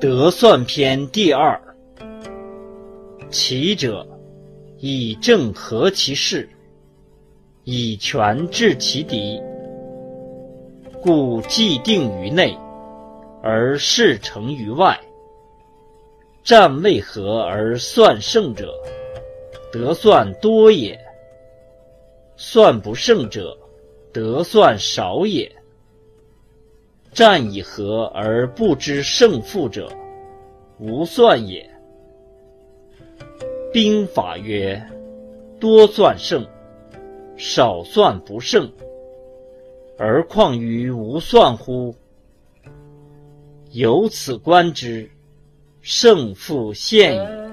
得算篇第二。其者，以正合其势，以权制其敌，故既定于内，而事成于外。战未和而算胜者，得算多也；算不胜者，得算少也。战以和而不知胜负者，无算也。兵法曰：多算胜，少算不胜。而况于无算乎？由此观之，胜负现矣。